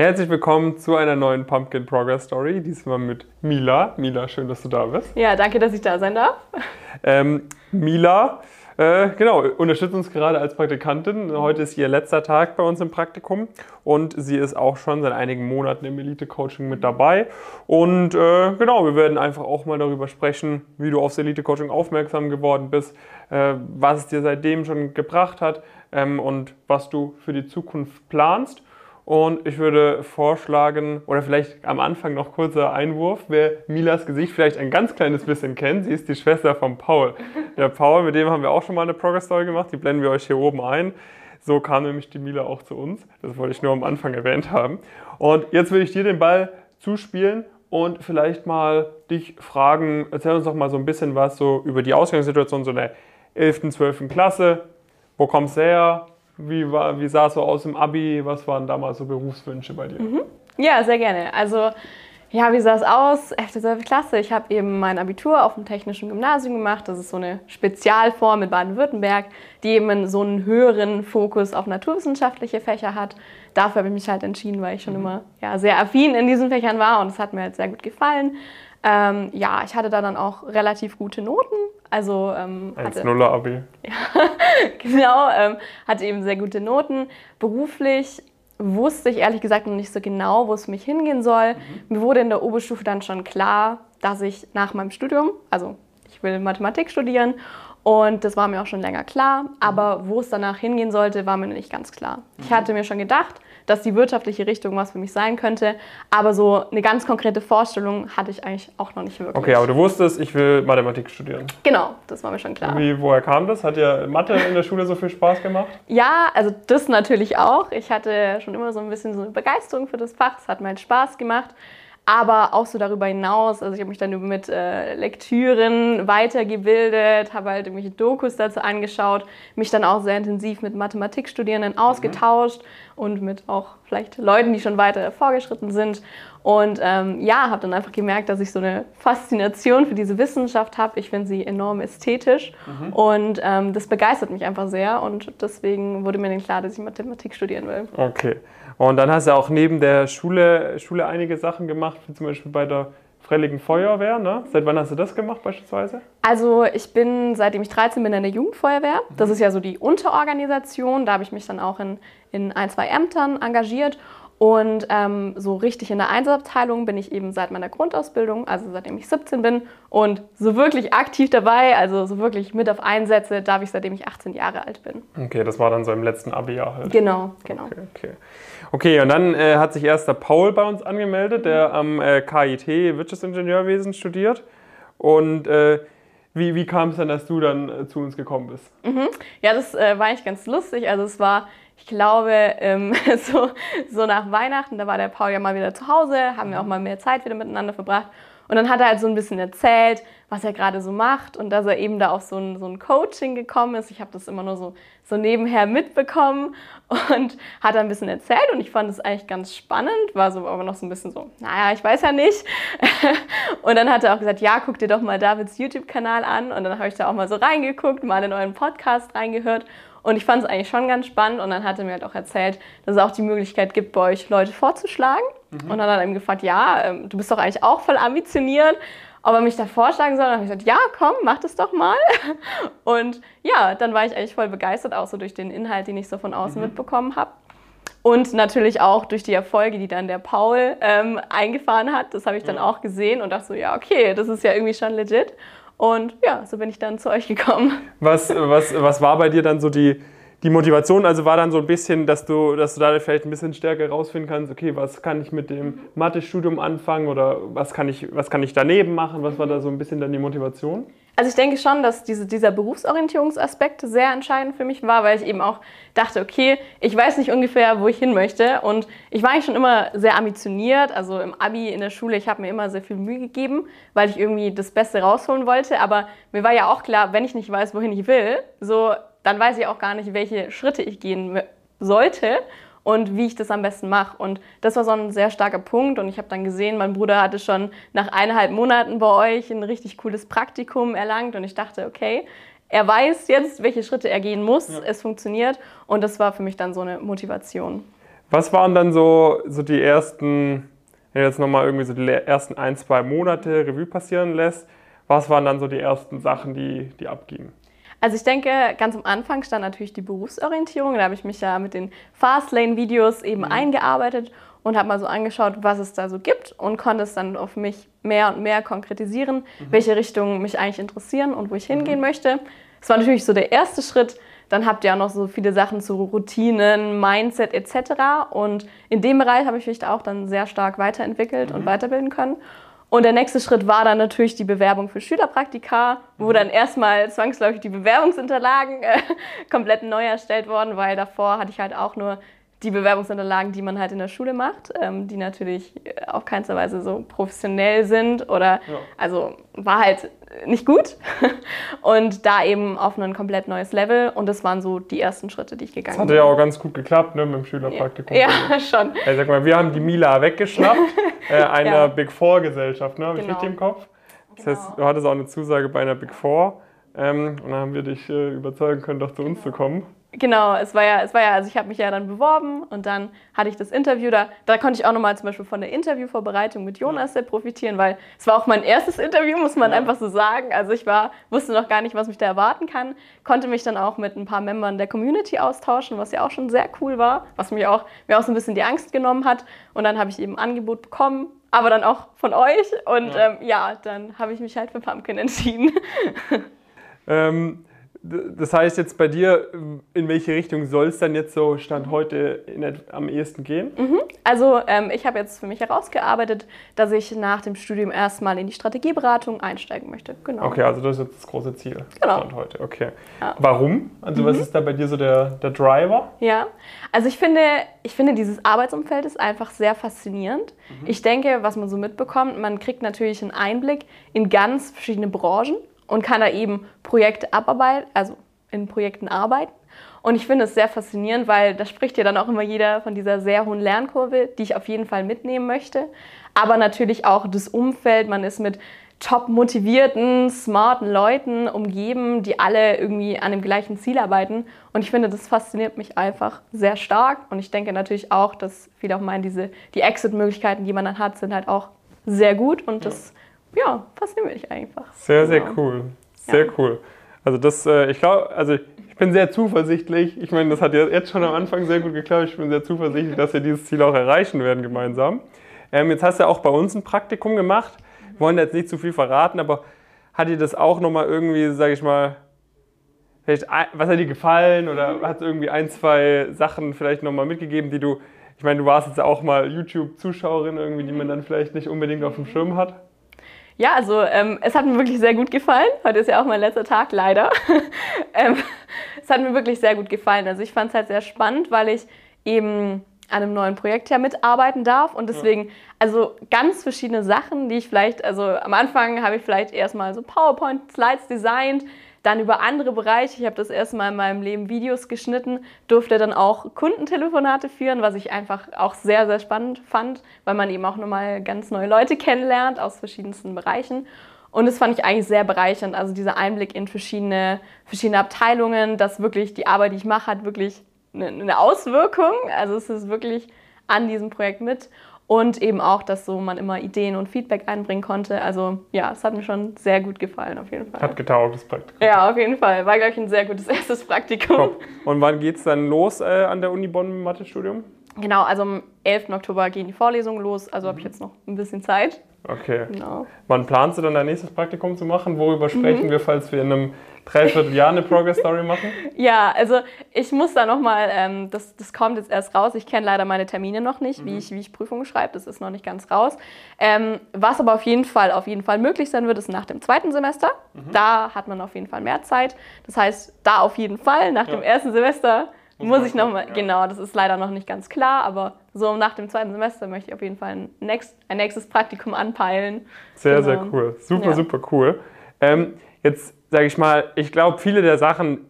Herzlich willkommen zu einer neuen Pumpkin Progress Story. Diesmal mit Mila. Mila, schön, dass du da bist. Ja, danke, dass ich da sein darf. Ähm, Mila, äh, genau, unterstützt uns gerade als Praktikantin. Heute ist ihr letzter Tag bei uns im Praktikum und sie ist auch schon seit einigen Monaten im Elite-Coaching mit dabei. Und äh, genau, wir werden einfach auch mal darüber sprechen, wie du aufs Elite-Coaching aufmerksam geworden bist, äh, was es dir seitdem schon gebracht hat ähm, und was du für die Zukunft planst. Und ich würde vorschlagen, oder vielleicht am Anfang noch kurzer Einwurf, wer Milas Gesicht vielleicht ein ganz kleines bisschen kennt. Sie ist die Schwester von Paul. Der Paul, mit dem haben wir auch schon mal eine Progress Story gemacht, die blenden wir euch hier oben ein. So kam nämlich die Mila auch zu uns. Das wollte ich nur am Anfang erwähnt haben. Und jetzt will ich dir den Ball zuspielen und vielleicht mal dich fragen, erzähl uns doch mal so ein bisschen was so über die Ausgangssituation so in der 11., 12. Klasse. Wo kommst du her? Wie, war, wie sah es so aus im Abi? Was waren damals so Berufswünsche bei dir? Mhm. Ja, sehr gerne. Also, ja, wie sah es aus? 11. 12. Klasse. Ich habe eben mein Abitur auf dem Technischen Gymnasium gemacht. Das ist so eine Spezialform in Baden-Württemberg, die eben so einen höheren Fokus auf naturwissenschaftliche Fächer hat. Dafür habe ich mich halt entschieden, weil ich schon mhm. immer ja, sehr affin in diesen Fächern war und es hat mir halt sehr gut gefallen. Ähm, ja, ich hatte da dann auch relativ gute Noten. Also ähm, 1-0 Abi. Ja, genau, ähm, hatte eben sehr gute Noten. Beruflich wusste ich ehrlich gesagt noch nicht so genau, wo es für mich hingehen soll. Mhm. Mir wurde in der Oberstufe dann schon klar, dass ich nach meinem Studium, also ich will Mathematik studieren und das war mir auch schon länger klar, aber wo es danach hingehen sollte, war mir noch nicht ganz klar. Ich mhm. hatte mir schon gedacht, dass die wirtschaftliche Richtung was für mich sein könnte. Aber so eine ganz konkrete Vorstellung hatte ich eigentlich auch noch nicht wirklich. Okay, aber du wusstest, ich will Mathematik studieren. Genau, das war mir schon klar. Wie, woher kam das? Hat dir Mathe in der Schule so viel Spaß gemacht? Ja, also das natürlich auch. Ich hatte schon immer so ein bisschen so eine Begeisterung für das Fach. Es hat mir halt Spaß gemacht aber auch so darüber hinaus. Also ich habe mich dann mit äh, Lektüren weitergebildet, habe halt irgendwelche Dokus dazu angeschaut, mich dann auch sehr intensiv mit Mathematikstudierenden ausgetauscht mhm. und mit auch vielleicht Leuten, die schon weiter vorgeschritten sind. Und ähm, ja, habe dann einfach gemerkt, dass ich so eine Faszination für diese Wissenschaft habe. Ich finde sie enorm ästhetisch mhm. und ähm, das begeistert mich einfach sehr und deswegen wurde mir dann klar, dass ich Mathematik studieren will. Okay. Und dann hast du auch neben der Schule, Schule einige Sachen gemacht, wie zum Beispiel bei der Freiwilligen Feuerwehr. Ne? Seit wann hast du das gemacht beispielsweise? Also ich bin, seitdem ich 13 bin, in der Jugendfeuerwehr. Das mhm. ist ja so die Unterorganisation. Da habe ich mich dann auch in, in ein, zwei Ämtern engagiert. Und ähm, so richtig in der Einsatzabteilung bin ich eben seit meiner Grundausbildung, also seitdem ich 17 bin. Und so wirklich aktiv dabei, also so wirklich mit auf Einsätze, darf ich seitdem ich 18 Jahre alt bin. Okay, das war dann so im letzten Abi-Jahr halt. Genau, genau. Okay, okay. okay und dann äh, hat sich erst der Paul bei uns angemeldet, der am äh, KIT Wirtschaftsingenieurwesen studiert. Und äh, wie, wie kam es dann, dass du dann äh, zu uns gekommen bist? Mhm. Ja, das äh, war eigentlich ganz lustig. Also es war ich glaube, ähm, so, so nach Weihnachten, da war der Paul ja mal wieder zu Hause, haben wir auch mal mehr Zeit wieder miteinander verbracht. Und dann hat er halt so ein bisschen erzählt, was er gerade so macht und dass er eben da auf so ein, so ein Coaching gekommen ist. Ich habe das immer nur so, so nebenher mitbekommen und hat dann ein bisschen erzählt und ich fand es eigentlich ganz spannend, war so aber noch so ein bisschen so, naja, ich weiß ja nicht. und dann hat er auch gesagt, ja, guck dir doch mal Davids YouTube-Kanal an und dann habe ich da auch mal so reingeguckt, mal in euren Podcast reingehört und ich fand es eigentlich schon ganz spannend und dann hat er mir halt auch erzählt, dass es auch die Möglichkeit gibt, bei euch Leute vorzuschlagen. Mhm. Und dann hat er ihm gefragt, ja, ähm, du bist doch eigentlich auch voll ambitioniert, ob er mich da vorschlagen soll. Und dann habe ich gesagt, ja, komm, mach das doch mal. Und ja, dann war ich eigentlich voll begeistert, auch so durch den Inhalt, den ich so von außen mhm. mitbekommen habe. Und natürlich auch durch die Erfolge, die dann der Paul ähm, eingefahren hat. Das habe ich dann ja. auch gesehen und dachte so, ja, okay, das ist ja irgendwie schon legit. Und ja, so bin ich dann zu euch gekommen. Was, was, was war bei dir dann so die, die Motivation? Also war dann so ein bisschen, dass du, dass du da vielleicht ein bisschen stärker rausfinden kannst, okay, was kann ich mit dem Mathe-Studium anfangen oder was kann, ich, was kann ich daneben machen? Was war da so ein bisschen dann die Motivation? Also ich denke schon, dass diese, dieser Berufsorientierungsaspekt sehr entscheidend für mich war, weil ich eben auch dachte, okay, ich weiß nicht ungefähr, wo ich hin möchte. Und ich war eigentlich schon immer sehr ambitioniert. Also im Abi, in der Schule, ich habe mir immer sehr viel Mühe gegeben, weil ich irgendwie das Beste rausholen wollte. Aber mir war ja auch klar, wenn ich nicht weiß, wohin ich will, so, dann weiß ich auch gar nicht, welche Schritte ich gehen sollte und wie ich das am besten mache. Und das war so ein sehr starker Punkt. Und ich habe dann gesehen, mein Bruder hatte schon nach eineinhalb Monaten bei euch ein richtig cooles Praktikum erlangt. Und ich dachte, okay, er weiß jetzt, welche Schritte er gehen muss. Ja. Es funktioniert. Und das war für mich dann so eine Motivation. Was waren dann so, so die ersten, wenn du jetzt nochmal irgendwie so die ersten ein, zwei Monate Revue passieren lässt, was waren dann so die ersten Sachen, die, die abgingen? Also ich denke, ganz am Anfang stand natürlich die Berufsorientierung. Da habe ich mich ja mit den Fastlane-Videos eben mhm. eingearbeitet und habe mal so angeschaut, was es da so gibt und konnte es dann auf mich mehr und mehr konkretisieren, mhm. welche Richtungen mich eigentlich interessieren und wo ich hingehen mhm. möchte. Das war natürlich so der erste Schritt. Dann habt ihr auch noch so viele Sachen zu Routinen, Mindset etc. Und in dem Bereich habe ich mich auch dann sehr stark weiterentwickelt mhm. und weiterbilden können. Und der nächste Schritt war dann natürlich die Bewerbung für Schülerpraktika, wo mhm. dann erstmal zwangsläufig die Bewerbungsunterlagen äh, komplett neu erstellt wurden, weil davor hatte ich halt auch nur die Bewerbungsunterlagen, die man halt in der Schule macht, ähm, die natürlich auf keinster Weise so professionell sind oder ja. also war halt nicht gut und da eben auf ein komplett neues Level und das waren so die ersten Schritte, die ich gegangen bin. Das hatte ja auch ganz gut geklappt ne, mit dem Schülerpraktikum. Ja, ja schon. Also, sag mal, wir haben die Mila weggeschnappt, äh, einer ja. Big Four Gesellschaft, ne, habe genau. ich richtig im Kopf? Das genau. heißt, du hattest auch eine Zusage bei einer Big Four ähm, und dann haben wir dich äh, überzeugen können, doch zu uns zu kommen. Genau, es war ja, es war ja, also ich habe mich ja dann beworben und dann hatte ich das Interview da. Da konnte ich auch nochmal zum Beispiel von der Interviewvorbereitung mit Jonas sehr profitieren, weil es war auch mein erstes Interview, muss man ja. einfach so sagen. Also ich war, wusste noch gar nicht, was mich da erwarten kann, konnte mich dann auch mit ein paar Membern der Community austauschen, was ja auch schon sehr cool war, was mir auch, mir auch so ein bisschen die Angst genommen hat. Und dann habe ich eben ein Angebot bekommen, aber dann auch von euch. Und ja, ähm, ja dann habe ich mich halt für Pumpkin entschieden. Ähm, das heißt jetzt bei dir, in welche Richtung soll es dann jetzt so Stand heute am ehesten gehen? Mhm. Also ähm, ich habe jetzt für mich herausgearbeitet, dass ich nach dem Studium erstmal in die Strategieberatung einsteigen möchte. Genau. Okay, also das ist jetzt das große Ziel genau. Stand heute. Okay. Ja. Warum? Also mhm. was ist da bei dir so der, der Driver? Ja, also ich finde, ich finde dieses Arbeitsumfeld ist einfach sehr faszinierend. Mhm. Ich denke, was man so mitbekommt, man kriegt natürlich einen Einblick in ganz verschiedene Branchen und kann da eben Projekte abarbeiten, also in Projekten arbeiten. Und ich finde es sehr faszinierend, weil da spricht ja dann auch immer jeder von dieser sehr hohen Lernkurve, die ich auf jeden Fall mitnehmen möchte. Aber natürlich auch das Umfeld, man ist mit top motivierten, smarten Leuten umgeben, die alle irgendwie an dem gleichen Ziel arbeiten. Und ich finde, das fasziniert mich einfach sehr stark. Und ich denke natürlich auch, dass viele auch meinen, diese, die Exit-Möglichkeiten, die man dann hat, sind halt auch sehr gut. Und das ja, fasziniert mich einfach. Sehr, sehr genau. cool. Sehr ja. cool. Also das, äh, ich glaube, also ich bin sehr zuversichtlich. Ich meine, das hat ja jetzt schon am Anfang sehr gut geklappt. Ich bin sehr zuversichtlich, dass wir dieses Ziel auch erreichen werden gemeinsam. Ähm, jetzt hast du auch bei uns ein Praktikum gemacht. Wir wollen jetzt nicht zu viel verraten, aber hat dir das auch nochmal irgendwie, sage ich mal, vielleicht, was hat dir gefallen oder hat es irgendwie ein, zwei Sachen vielleicht nochmal mitgegeben, die du, ich meine, du warst jetzt auch mal YouTube-Zuschauerin irgendwie, die man dann vielleicht nicht unbedingt auf dem Schirm hat? Ja, also ähm, es hat mir wirklich sehr gut gefallen. Heute ist ja auch mein letzter Tag, leider. ähm, es hat mir wirklich sehr gut gefallen. Also ich fand es halt sehr spannend, weil ich eben an einem neuen Projekt ja mitarbeiten darf und deswegen also ganz verschiedene Sachen, die ich vielleicht, also am Anfang habe ich vielleicht erstmal so PowerPoint-Slides designt, dann über andere Bereiche. Ich habe das erste Mal in meinem Leben Videos geschnitten, durfte dann auch Kundentelefonate führen, was ich einfach auch sehr, sehr spannend fand, weil man eben auch nochmal ganz neue Leute kennenlernt aus verschiedensten Bereichen. Und das fand ich eigentlich sehr bereichernd. Also dieser Einblick in verschiedene, verschiedene Abteilungen, dass wirklich die Arbeit, die ich mache, hat wirklich eine, eine Auswirkung. Also es ist wirklich an diesem Projekt mit. Und eben auch, dass so man immer Ideen und Feedback einbringen konnte. Also ja, es hat mir schon sehr gut gefallen, auf jeden Fall. Hat getaugt, das Praktikum. Ja, auf jeden Fall. War, glaube ich, ein sehr gutes erstes Praktikum. Top. Und wann geht es dann los äh, an der Uni Bonn im Mathestudium? Genau, also am 11. Oktober gehen die Vorlesungen los, also habe ich jetzt noch ein bisschen Zeit. Okay. Genau. Wann planst du dann dein nächstes Praktikum zu machen? Worüber sprechen mhm. wir, falls wir in einem Dreivierteljahr eine Progress Story machen? Ja, also ich muss da nochmal, ähm, das, das kommt jetzt erst raus. Ich kenne leider meine Termine noch nicht, mhm. wie, ich, wie ich Prüfungen schreibe. Das ist noch nicht ganz raus. Ähm, was aber auf jeden Fall, auf jeden Fall möglich sein wird, ist nach dem zweiten Semester. Mhm. Da hat man auf jeden Fall mehr Zeit. Das heißt, da auf jeden Fall. Nach ja. dem ersten Semester muss, ich nochmal, ja. genau, das ist leider noch nicht ganz klar, aber so nach dem zweiten Semester möchte ich auf jeden Fall ein, next, ein nächstes Praktikum anpeilen. Sehr, genau. sehr cool. Super, ja. super cool. Ähm, jetzt sage ich mal, ich glaube, viele der Sachen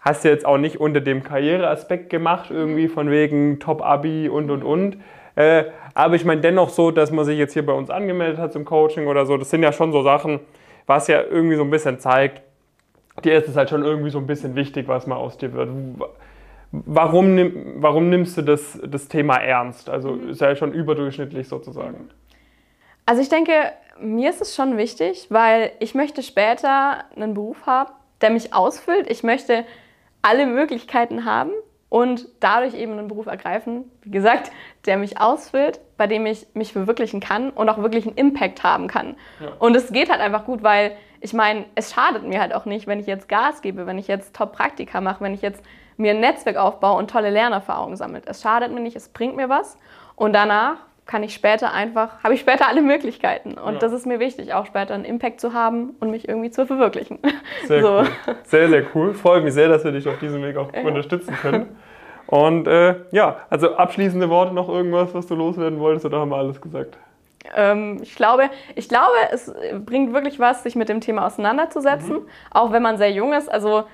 hast du jetzt auch nicht unter dem Karriereaspekt gemacht, irgendwie von wegen Top-Abi und und und. Äh, aber ich meine dennoch so, dass man sich jetzt hier bei uns angemeldet hat zum Coaching oder so, das sind ja schon so Sachen, was ja irgendwie so ein bisschen zeigt, dir ist es halt schon irgendwie so ein bisschen wichtig, was mal aus dir wird warum, nimm, warum nimmst du das, das Thema ernst? Also mhm. ist ja schon überdurchschnittlich sozusagen. Also ich denke, mir ist es schon wichtig, weil ich möchte später einen Beruf haben, der mich ausfüllt. Ich möchte alle Möglichkeiten haben und dadurch eben einen Beruf ergreifen, wie gesagt, der mich ausfüllt, bei dem ich mich verwirklichen kann und auch wirklich einen Impact haben kann. Ja. Und es geht halt einfach gut, weil ich meine, es schadet mir halt auch nicht, wenn ich jetzt Gas gebe, wenn ich jetzt Top-Praktika mache, wenn ich jetzt mir ein Netzwerk aufbaue und tolle Lernerfahrungen sammelt. Es schadet mir nicht, es bringt mir was und danach kann ich später einfach, habe ich später alle Möglichkeiten. Und ja. das ist mir wichtig, auch später einen Impact zu haben und mich irgendwie zu verwirklichen. Sehr so. cool. Sehr, sehr cool. Freut mich sehr, dass wir dich auf diesem Weg auch ja. unterstützen können. Und äh, ja, also abschließende Worte noch irgendwas, was du loswerden wolltest, oder haben wir alles gesagt? Ähm, ich, glaube, ich glaube, es bringt wirklich was, sich mit dem Thema auseinanderzusetzen, mhm. auch wenn man sehr jung ist. Also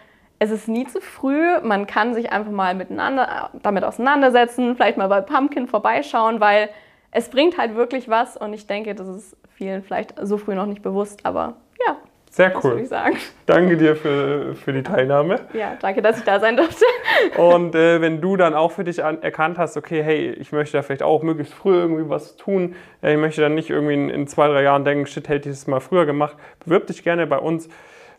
es ist nie zu früh. Man kann sich einfach mal miteinander damit auseinandersetzen, vielleicht mal bei Pumpkin vorbeischauen, weil es bringt halt wirklich was und ich denke, das ist vielen vielleicht so früh noch nicht bewusst, aber ja. Sehr cool. Ich sagen. Danke dir für, für die Teilnahme. Ja, danke, dass ich da sein durfte. Und äh, wenn du dann auch für dich an, erkannt hast, okay, hey, ich möchte da vielleicht auch möglichst früh irgendwie was tun, äh, ich möchte dann nicht irgendwie in, in, zwei, drei Jahren denken, shit, hätte ich das mal früher gemacht, bewirb dich gerne bei uns.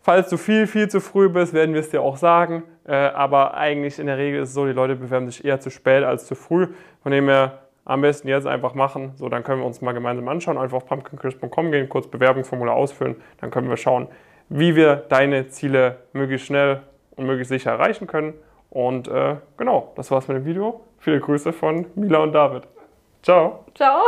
Falls du viel, viel zu früh bist, werden wir es dir auch sagen. Äh, aber eigentlich in der Regel ist es so, die Leute bewerben sich eher zu spät als zu früh. Von dem her am besten jetzt einfach machen. So, dann können wir uns mal gemeinsam anschauen. Einfach auf pumpkincrisp.com gehen, kurz Bewerbungsformular ausfüllen. Dann können wir schauen, wie wir deine Ziele möglichst schnell und möglichst sicher erreichen können. Und äh, genau, das war's mit dem Video. Viele Grüße von Mila und David. Ciao. Ciao.